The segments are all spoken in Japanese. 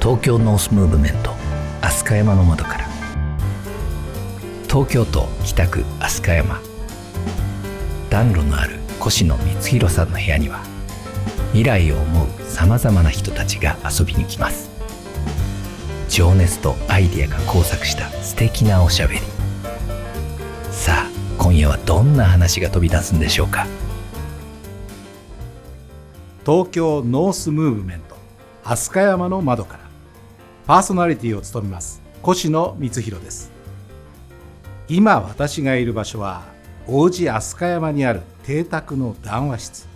東京ノースムーブメント飛鳥山の窓から。東京都北区飛鳥山。暖炉のある越野光弘さんの部屋には未来を思うさまざまな人たちが遊びに来ます。情熱とアイデアが交錯した素敵なおしゃべり。さあ今夜はどんな話が飛び出すんでしょうか。東京ノースムーブメント飛鳥山の窓からパーソナリティを務めます越野光弘です。今私がいる場所は王子飛鳥山にある邸宅の談話室。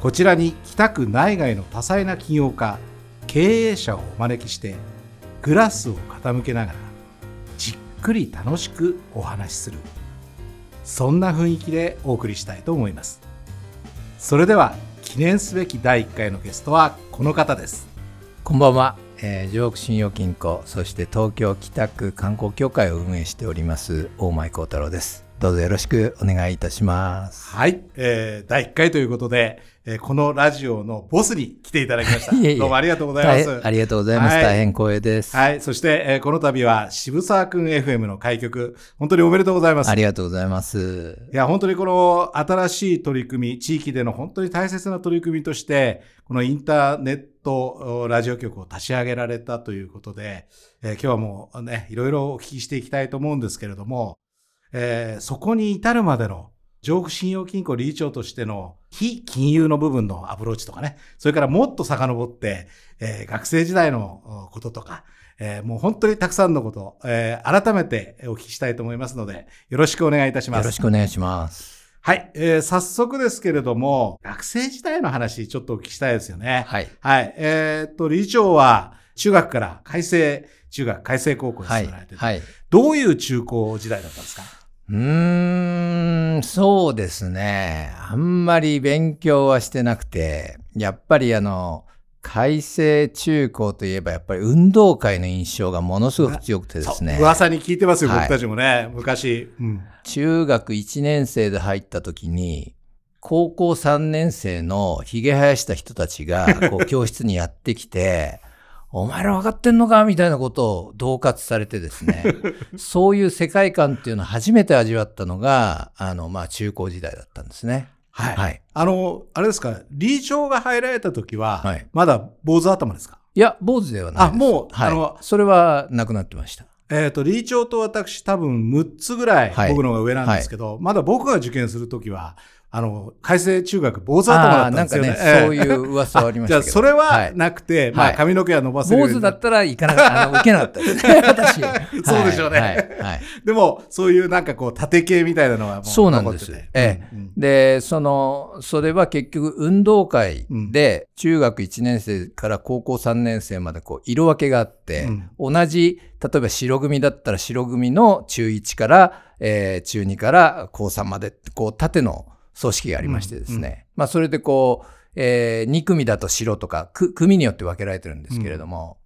こちらに北区内外の多彩な起業家経営者をお招きしてグラスを傾けながらじっくり楽しくお話しする。そんな雰囲気でお送りしたいと思います。それでは記念すべき第1回のゲストはこの方です。こんばんは、えー、上北信用金庫そして東京北区観光協会を運営しております大前幸太郎です。どうぞよろしくお願いいたします。はい、えー、第1回ということでえー、このラジオのボスに来ていただきました。いえいえどうもありがとうございます。ありがとうございます。はい、大変光栄です。はい。そして、えー、この度は渋沢くん FM の開局、本当におめでとうございます。ありがとうございます。いや、本当にこの新しい取り組み、地域での本当に大切な取り組みとして、このインターネットラジオ局を立ち上げられたということで、えー、今日はもうね、いろいろお聞きしていきたいと思うんですけれども、えー、そこに至るまでの上北信用金庫理事長としての非金融の部分のアプローチとかね、それからもっと遡って、えー、学生時代のこととか、えー、もう本当にたくさんのこと、えー、改めてお聞きしたいと思いますので、よろしくお願いいたします。よろしくお願いします。はい、えー、早速ですけれども、学生時代の話、ちょっとお聞きしたいですよね。はい。はい。えー、っと、理事長は、中学から改正中学、改正高校に進められてて、はい、はい、どういう中高時代だったんですか？うーん、そうですね。あんまり勉強はしてなくて、やっぱりあの、改正中高といえばやっぱり運動会の印象がものすごく強くてですね。噂に聞いてますよ、僕たちもね、昔、うん。中学1年生で入った時に、高校3年生の髭生やした人たちが、こう、教室にやってきて、お前ら分かってんのか？みたいなことを恫喝されてですね、そういう世界観っていうのを初めて味わったのが、あの、まあ、中高時代だったんですね。はい。はい。あの、あれですか、理事長が入られた時は、はい、まだ坊主頭ですか？いや、坊主ではないです。あ、もう、はい、あの、それはなくなってました。えっ、ー、と、理事長と私多分6つぐらい僕の方が上なんですけど、はい、まだ僕が受験するときは、あの、改正中学、坊主頭だったんですよね。なんかね、そういう噂はありましたけど。じゃあ、それはなくて、はい、まあ、髪の毛は伸ばせる。坊主だったらいかなかった、あの、受けなかったですね、私。そうでしょうね。はい。はい、でも、そういうなんかこう、縦系みたいなのはもうそうなんです。ええ、うん、で、その、それは結局、運動会で、中学1年生から高校3年生までこう、色分けがあって、うん、同じ、例えば白組だったら白組の中1から、えー、中2から高3まで、こう、縦の、組織がありましてですね、まあそれでこう、えー、2組だと白とか、組によって分けられてるんですけれども、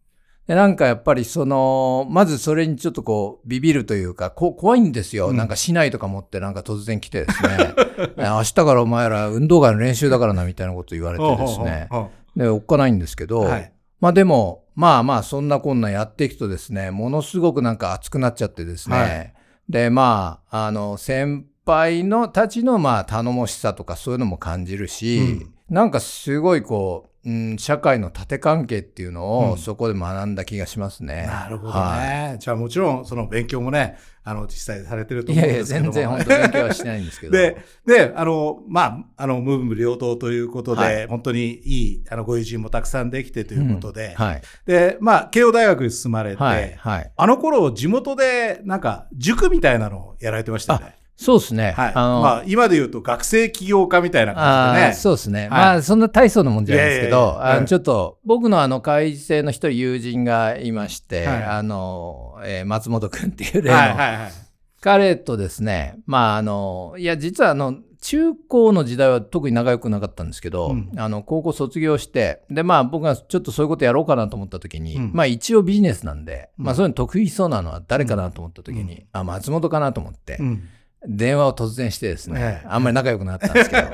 うん、でなんかやっぱりその、まずそれにちょっとこう、ビビるというか、こ怖いんですよ。うん、なんか市内とか持ってなんか突然来てですね、明日からお前ら運動会の練習だからなみたいなこと言われてですね、で、おっかないんですけど、はい、まあでも、まあまあそんなこんなやっていくとですね、ものすごくなんか熱くなっちゃってですね、はい、で、まあ、あの、先輩のたちのまあ頼もしさとかそういうのも感じるし、うん、なんかすごいこう、うん、社会の縦関係っていうのをそこで学んだ気がしますね。うん、なるほどね。はい、じゃあもちろんその勉強もね、あの実際されてると思うんですけどいやいや、全然本当勉強はしてないんですけど。で、で、あの、まあ、あの、無分両党ということで、はい、本当にいい、あの、ご友人もたくさんできてということで、うん、はい。で、まあ、慶応大学に進まれて、はい、はい。あの頃、地元で、なんか、塾みたいなのをやられてましたよね。そうですね。はい。あのまあ、今で言うと学生起業家みたいな感じでね。そうですね。はい、まあ、そんな大層なもんじゃないですけど、あのちょっと、僕のあの、会生の一人友人がいまして、はい、あの、えー、松本くんっていう例の、はいはいはい、彼とですね、まあ、あの、いや、実はあの、中高の時代は特に仲良くなかったんですけど、うん、あの高校卒業してでまあ僕がちょっとそういうことやろうかなと思った時に、うん、まあ一応ビジネスなんで、うん、まあそういうの得意そうなのは誰かなと思った時に、あ松本かなと思って、電話を突然してですね、あんまり仲良くなったんですけど、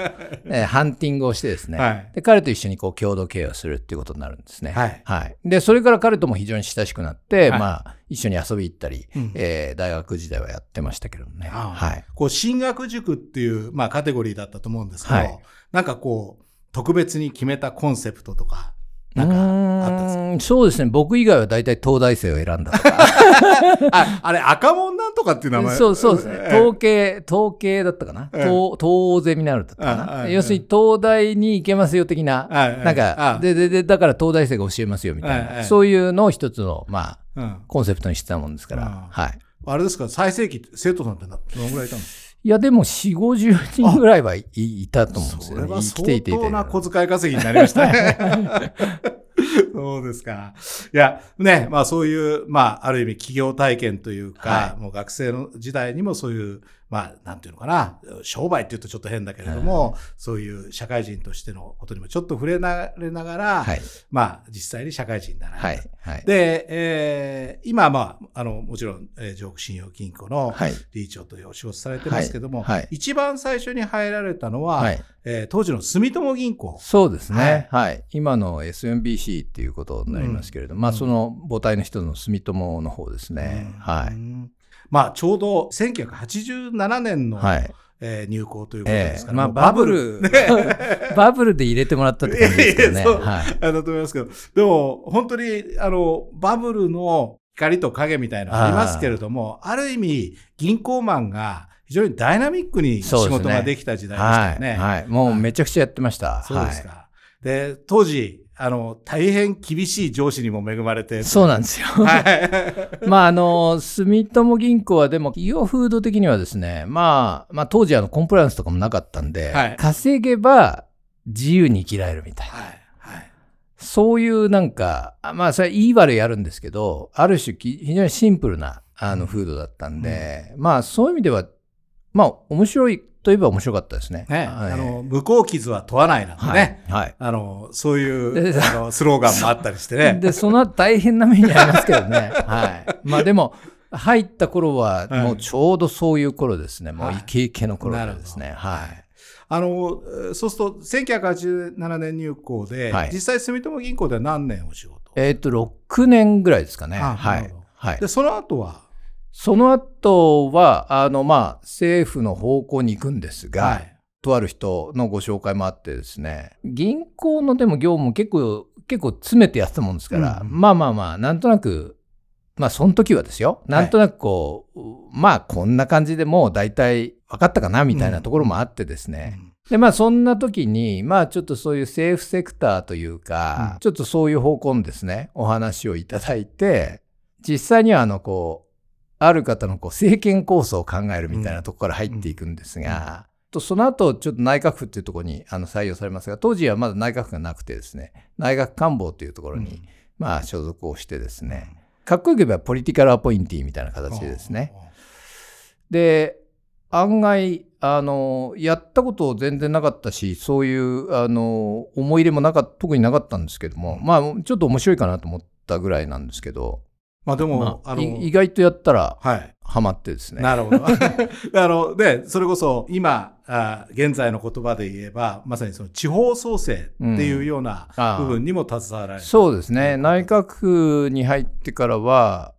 えハンティングをしてですね、はい、で彼と一緒にこう共同経営をするっていうことになるんですね。はい。はい、で、それから彼とも非常に親しくなって、はい、まあ、一緒に遊び行ったり、うん、えー、大学時代はやってましたけどね。はい。こう、進学塾っていう、まあ、カテゴリーだったと思うんですけど、はい、なんかこう、特別に決めたコンセプトとか、なんかあったんそうですね。僕以外は大体東大生を選んだとか。ああれ、赤門なんとかっていう名前？そうそうですね。統計、統計だったかな？東、東ゼミナルだったかな？要するに東大に行けますよ的な、なんか、で、で、で、だから東大生が教えますよみたいな、そういうのを一つの、まあ、コンセプトにしてたもんですから。はい。あれですか、最盛期、生徒さんってどのぐらいいたんですかいや、でも4、50人ぐらいはいいたと思うんですよね。それは相当な小遣い稼ぎになりましたね。そうですか。いや、ね、まあそういう、まあある意味企業体験というか、はい、もう学生の時代にもそういう、まあなんていうのかな、商売って言うとちょっと変だけれども、はい、そういう社会人としてのことにもちょっと触れられながら、はい、まあ実際に社会人にな。はい、で、えー、今まあ、あの、もちろん、えー、上信用金庫の理事長というお仕事されてますけども、一番最初に入られたのは、えー、当時の住友銀行。そうですね。はい。はい、今の SMBC っていうことになりますけれども、うん、まあその母体の人の住友の方ですね。うん、はい。まあちょうど1987年の、はい。えー、入校ということですから、えー、まあ、バブル、バブル。で入れてもらったって感じですね。そう、はい、あだと思いますけど、でも、本当に、あの、バブルの光と影みたいなのありますけれども、ある意味、銀行マンが、非常にダイナミックに仕事ができた時代でしたよね。ね。はい、はい、もうめちゃくちゃやってました。そうですか。はい、で、当時、あの、大変厳しい上司にも恵まれて。そうなんですよ。はい。まあ、あの、住友銀行はでも、企業風土的にはですね、まあ、まあ、当時あの、コンプライアンスとかもなかったんで、はい、稼げば自由に生きられるみたいな。はい。はい、そういうなんか、まあ、それはいい悪いあるんですけど、ある種、非常にシンプルな、あの、風土だったんで、うん、まあ、そういう意味では、まあ、面白いといえば面白かったですね。ねはい、あの、向こう傷は問わないなんてね。はい。はい、あの、そういうあの スローガンもあったりしてね。で、その後大変な目にありますけどね。はい。まあでも、入った頃は、もうちょうどそういう頃ですね。もうイケイケの頃ですね。はい。あの、そうすると、1987年入校で、はい、実際住友銀行では何年お仕事えっと、6年ぐらいですかね。はい。はい。で、その後は？その後は、あの、まあ、政府の方向に行くんですが、はい、とある人のご紹介もあってですね、銀行のでも業務結構、結構詰めてやってたもんですから、うん、まあまあまあ、なんとなく、まあ、その時はですよ、なんとなくこう、はい、まあ、こんな感じでもう大体分かったかな、みたいなところもあってですね、うん。で、まあそんな時に、まあちょっとそういう政府セクターというか、うん、ちょっとそういう方向のですね、お話をいただいて、実際にはあのこう、ある方のこう政権構想を考えるみたいなところから入っていくんですが、とその後、ちょっと内閣府っていうところにあの採用されますが、当時はまだ内閣府がなくてですね、内閣官房というところに、まあ所属をしてですね、かっこよく言えばポリティカルアポインティみたいな形でですね。で、案外、あの、やったこと全然なかったし、そういう、あの、思い入れもなか特になかったんですけども、まあ、ちょっと面白いかなと思ったぐらいなんですけど、まあでも、まあ、あの意外とやったら、はい。ハマってですね。なるほど。あの、で、それこそ今あ、現在の言葉で言えば、まさにその地方創生っていうような部分にも携わられる、うん、そうですね。内閣府に入ってからは、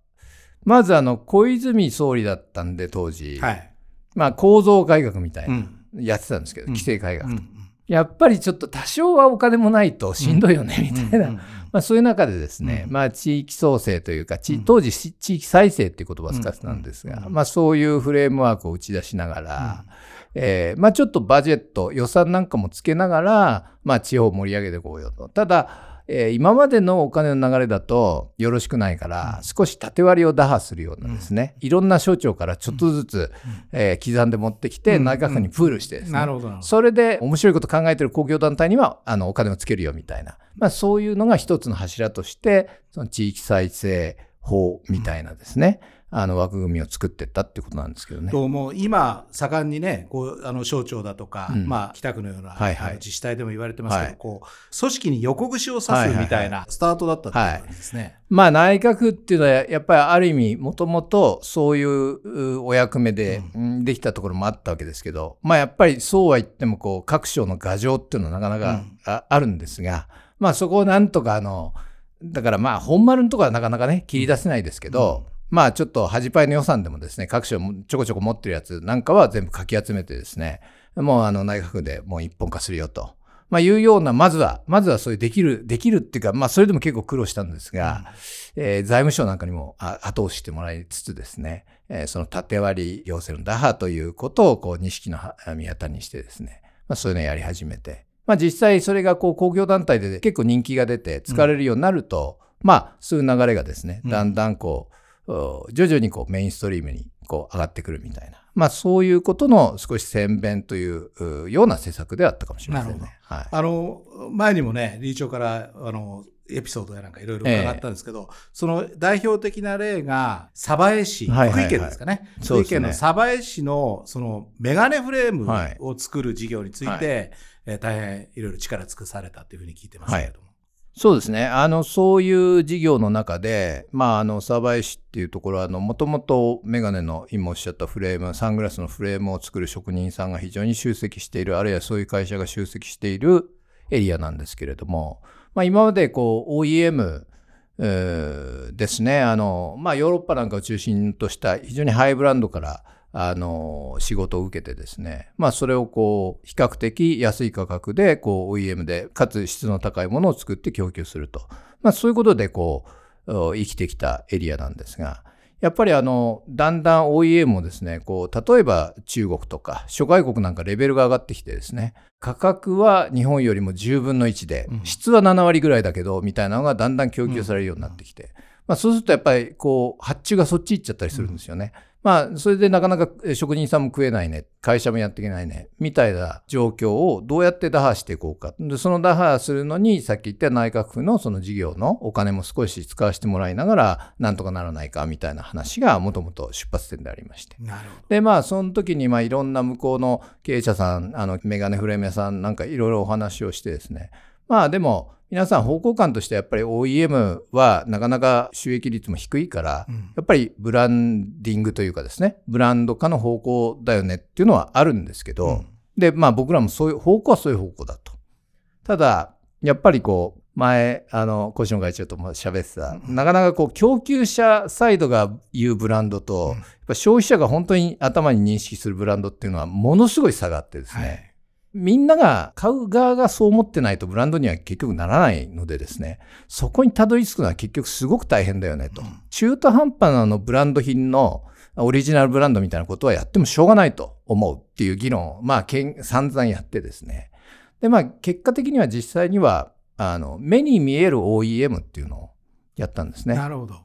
まずあの、小泉総理だったんで、当時。はい。まあ、構造改革みたいな、やってたんですけど、うん、規制改革と。うんやっぱりちょっと多少はお金もないとしんどいよね、みたいな。まあそういう中でですね、まあ地域創生というか、当時地域再生っていう言葉を使ってたんですが、まあそういうフレームワークを打ち出しながら、えー、まあちょっとバジェット、予算なんかもつけながら、まあ地方を盛り上げていこうよと。ただ、えー、今までのお金の流れだとよろしくないから、少し縦割りを打破するようなですね、いろんな省庁からちょっとずつ、えー、刻んで持ってきて、内閣府にプールしてですね、なるほど。それで面白いこと考えてる公共団体にはあのお金をつけるよみたいな、まあ、そういうのが一つの柱として、その地域再生法みたいなですね、あの枠組みを作っていったっていうことなんですけどね。ともう今、盛んにね、こうあの省庁だとか、うん、まあ、北区のような、はいはい、自治体でも言われてますけど、はい、こう組織に横串を刺すみたいなスタートだったってことですね。はいはい。はい、まあ、内閣っていうのは、やっぱりある意味、もともとそういうお役目でできたところもあったわけですけど、まあ、やっぱりそうは言ってもこう、各省の牙城っていうのはなかなかあ,、あるんですが、まあ、そこをなんとかあの、だからまあ本丸のところはなかなかね切り出せないですけど、まあちょっと恥パイの予算でもですね、各省ちょこちょこ持ってるやつなんかは全部かき集めてですね、もうあの内閣府でもう一本化するよと。まあいうような、まずは、まずはそういうできる、できるっていうか、まあそれでも結構苦労したんですが、うん、えー、財務省なんかにも後押ししてもらいつつですね、えー、その縦割り行政の打破ということを、こう、錦の宮田にしてですね、まあそういうのをやり始めて、まあ実際それがこう公共団体で結構人気が出て使われるようになると、うん、まあそういう流れがですね、だんだんこう、徐々にこうメインストリームにこう上がってくるみたいな、まあ、そういうことの少し宣伝というような施策であったかもしれませんね。はい、あの前にもね、理事長からあのエピソードやなんかいろいろ伺ったんですけど、えー、その代表的な例が、鯖江市、福井県ですかね。福井県の鯖江市の、そのメガネフレームを作る事業について、はい、えー、大変いろいろ力尽くされたというふうに聞いてますけれども。そうですね。あの、そういう事業の中で、まあ、あの、鯖江市っていうところは、あの、もともとメガネの今おっしゃったフレーム、サングラスのフレームを作る職人さんが非常に集積している、あるいはそういう会社が集積しているエリアなんですけれども、まあ、今までこう、OEM、ですね。あの、まあ、ヨーロッパなんかを中心とした非常にハイブランドから、あの、仕事を受けてですね、まあそれをこう、比較的安い価格で、こう OEM で、かつ質の高いものを作って供給すると。まあそういうことでこう、生きてきたエリアなんですが、やっぱりあの、だんだん OEM もですね、こう、例えば中国とか諸外国なんかレベルが上がってきてですね、価格は日本よりも10分の1で、質は7割ぐらいだけど、みたいなのがだんだん供給されるようになってきて、まあそうするとやっぱりこう、発注がそっち行っちゃったりするんですよね。まあ、それでなかなか職人さんも食えないね、会社もやっていけないね、みたいな状況をどうやって打破していこうか。でその打破するのに、さっき言った内閣府のその事業のお金も少し使わせてもらいながら、なんとかならないか、みたいな話がもともと出発点でありまして。で、まあ、その時に、まあ、いろんな向こうの経営者さん、あの、メガネフレーム屋さんなんかいろいろお話をしてですね、まあでも、皆さん方向感としてやっぱり OEM はなかなか収益率も低いから、うん、やっぱりブランディングというかですね、ブランド化の方向だよねっていうのはあるんですけど、うん、で、まあ僕らもそういう方向はそういう方向だと。ただ、やっぱりこう、前、あの、小島会長とも喋ってた、うん、なかなかこう、供給者サイドが言うブランドと、やっぱ消費者が本当に頭に認識するブランドっていうのはものすごい差があってですね、はいみんなが買う側がそう思ってないとブランドには結局ならないのでですね、そこにたどり着くのは結局すごく大変だよねと。うん、中途半端なのブランド品のオリジナルブランドみたいなことはやってもしょうがないと思うっていう議論を、まあ、散々やってですね。で、まあ、結果的には実際には、あの、目に見える OEM っていうのをやったんですね。なるほど。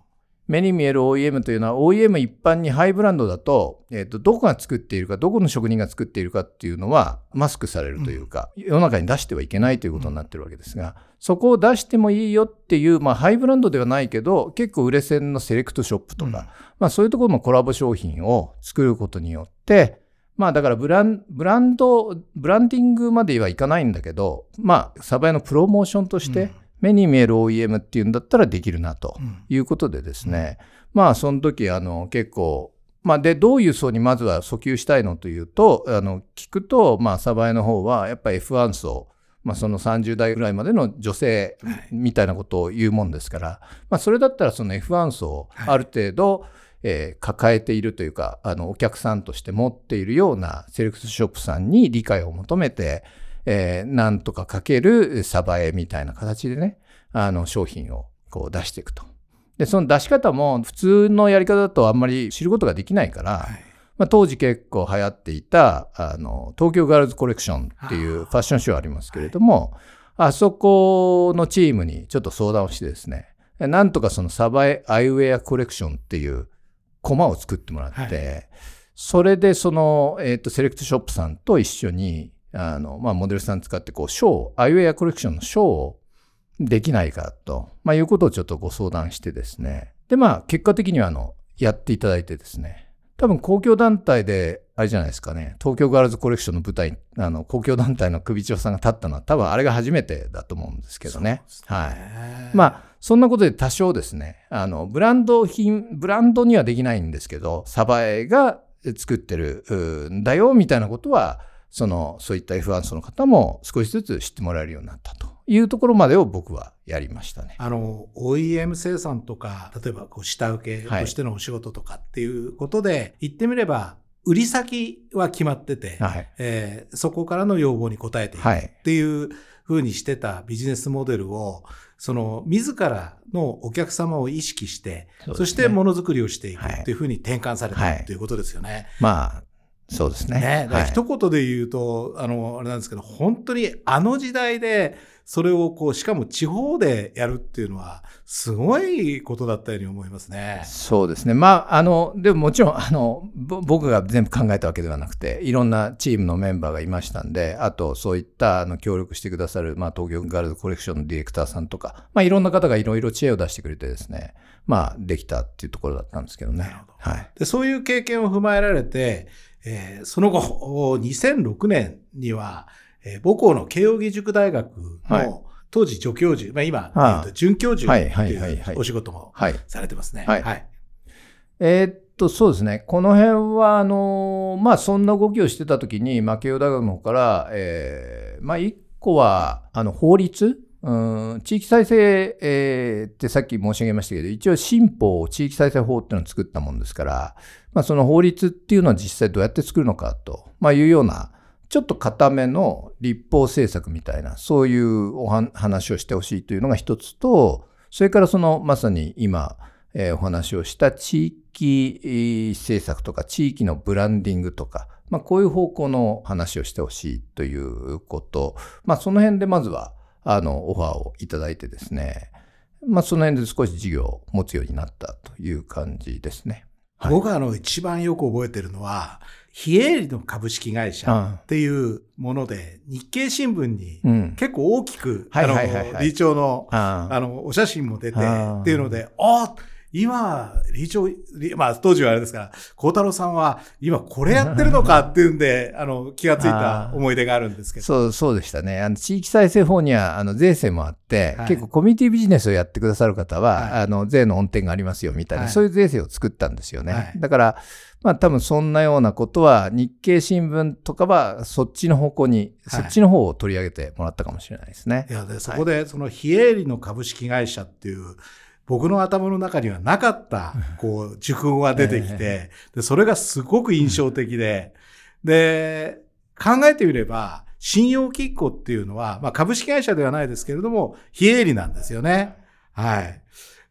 目に見える OEM というのは OEM 一般にハイブランドだと,、えー、とどこが作っているかどこの職人が作っているかっていうのはマスクされるというか、うん、世の中に出してはいけないということになってるわけですが、うん、そこを出してもいいよっていう、まあ、ハイブランドではないけど結構売れ線のセレクトショップとか、うん、まあ、そういうところのコラボ商品を作ることによってまあだからブランブランド、ブランディングまではいかないんだけど、まあ、サバイのプロモーションとして、目に見える OEM っていうんだったらできるなということでですね、うん、まあその時あの結構まあ、で、どういう層にまずは訴求したいのというと、あの、聞くと、まあ、サバエの方は、やっぱり F1 層、まあ、その30代ぐらいまでの女性みたいなことを言うもんですから、はい、まあ、それだったらその F1 層をある程度、はい、えー、抱えているというか、あの、お客さんとして持っているようなセレクトショップさんに理解を求めて、えー、なんとかかけるサバエみたいな形でね、あの商品をこう出していくと。で、その出し方も普通のやり方だとあんまり知ることができないから、はい、まあ、当時結構流行っていたあの東京ガールズコレクションっていうファッションショーありますけれども、はい、あそこのチームにちょっと相談をしてですね、なんとかそのサバエアイウェアコレクションっていうコマを作ってもらって、はい、それでその、えっ、ー、と、セレクトショップさんと一緒に、あの、まあ、モデルさん使って、こう、ショー、アイウェアコレクションのショーをできないかと、まあ、いうことをちょっとご相談してですね。で、まあ、結果的には、あの、やっていただいてですね、多分公共団体で、あれじゃないですかね、東京ガールズコレクションの舞台、あの、公共団体の首長さんが立ったのは、多分あれが初めてだと思うんですけどね。ねはい。まあ、そんなことで多少ですね、あの、ブランド品、ブランドにはできないんですけど、サバエが作ってるんだよ、みたいなことは、その、そういった F1 層の方も少しずつ知ってもらえるようになったというところまでを僕はやりましたね。あの、OEM 生産とか、例えばこう下請けとしてのお仕事とかっていうことで、はい、言ってみれば、売り先は決まってて、はい、えー、そこからの要望に応えていくっていうふうにしてたビジネスモデルを、その自らのお客様を意識して、そ、ね,、してものづくりをしていくっていうふうに転換された、はい、ということですよね。まあそうですね。ね一言で言うと、あの、あれなんですけど、本当にあの時代で、それをこう、しかも地方でやるっていうのは、すごいことだったように思いますね。そうですね。まあ、あの、でももちろん、あの、僕が全部考えたわけではなくて、いろんなチームのメンバーがいましたんで、あと、そういったあの協力してくださる、まあ、東京ガールズコレクションのディレクターさんとか、まあ、いろんな方がいろいろ知恵を出してくれてですね、まあ、できたっていうところだったんですけどね。はい。で、そういう経験を踏まえられて、えー、その後、2006年には、えー、母校の慶應義塾大学の、当時助教授、まあ今、はあ、准教授っていうお仕事もされてますね。はい。はい、えー、っと、そうですね。この辺は、あのまあそんな動きをしてた時に、まあ慶応大学の方から、えー、まあ一個は、あの、法律うん、地域再生、えー、ってさっき申し上げましたけど、一応新法地域再生法っていうのを作ったもんですから、まあ、その法律っていうのは実際どうやって作るのかと、まあ、いうような、ちょっと固めの立法政策みたいな、そういうお話をしてほしいというのが一つと、それからそのまさに今、えー、お話をした地域政策とか地域のブランディングとか、まあ、こういう方向の話をしてほしいということ、まあ、その辺でまずはあのオファーをいただいてですね、まあ、その辺で少し事業を持つようになったという感じですね。はい、僕はあの一番よく覚えてるのは、非営利の株式会社っていうもので、日経新聞に結構大きく、あの、理事長の、あの、お写真も出てっていうので、あ今、理事長、まあ当時はあれですから、孝太郎さんは今これやってるのかっていうんで、あの、気がついた思い出があるんですけど。そう、そうでしたね。あの、地域再生法には、あの、税制もあって、はい、結構コミュニティビジネスをやってくださる方は、はい、あの、税の恩典がありますよみたいな、はい、そういう税制を作ったんですよね。だから、まあ多分そんなようなことは日経新聞とかはそっちの方向に、そっちの方を取り上げてもらったかもしれないですね。いやでそこでその非営利の株式会社っていう僕の頭の中にはなかった、こう、受粉が出てきて、で、それがすごく印象的で、で、考えてみれば、信用金庫っていうのは、まあ株式会社ではないですけれども、非営利なんですよね。はい。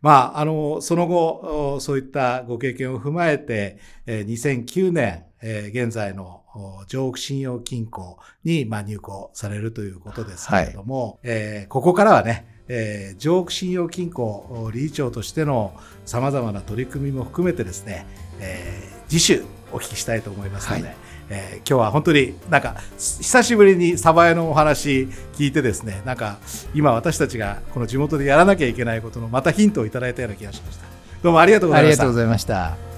まあ、あの、その後、そういったご経験を踏まえて、2009年、現在の上北信用金庫に、まあ、入庫されるということですけれども、はい、ここからはね、えー、上北信用金庫理事長としてのさまざまな取り組みも含めてですね、えー、次週お聞きしたいと思いますので、はい、えー、今日は本当になんか久しぶりにサバエのお話聞いてですねなんか今私たちがこの地元でやらなきゃいけないことのまたヒントをいただいたような気がしました。どうもありがとうございました。ありがとうございました